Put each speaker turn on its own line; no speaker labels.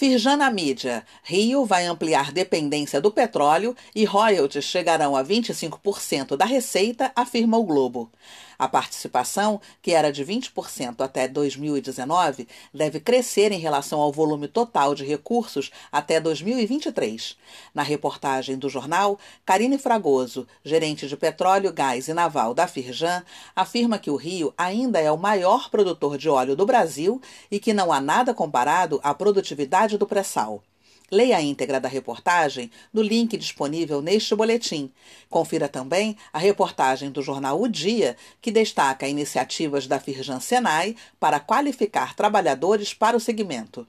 Firjan na mídia. Rio vai ampliar dependência do petróleo e royalties chegarão a 25% da receita, afirma o Globo. A participação, que era de 20% até 2019, deve crescer em relação ao volume total de recursos até 2023. Na reportagem do jornal, Karine Fragoso, gerente de petróleo, gás e naval da Firjan, afirma que o Rio ainda é o maior produtor de óleo do Brasil e que não há nada comparado à produtividade do pré-sal. Leia a íntegra da reportagem no link disponível neste boletim. Confira também a reportagem do jornal O Dia, que destaca iniciativas da Firjan Senai para qualificar trabalhadores para o segmento.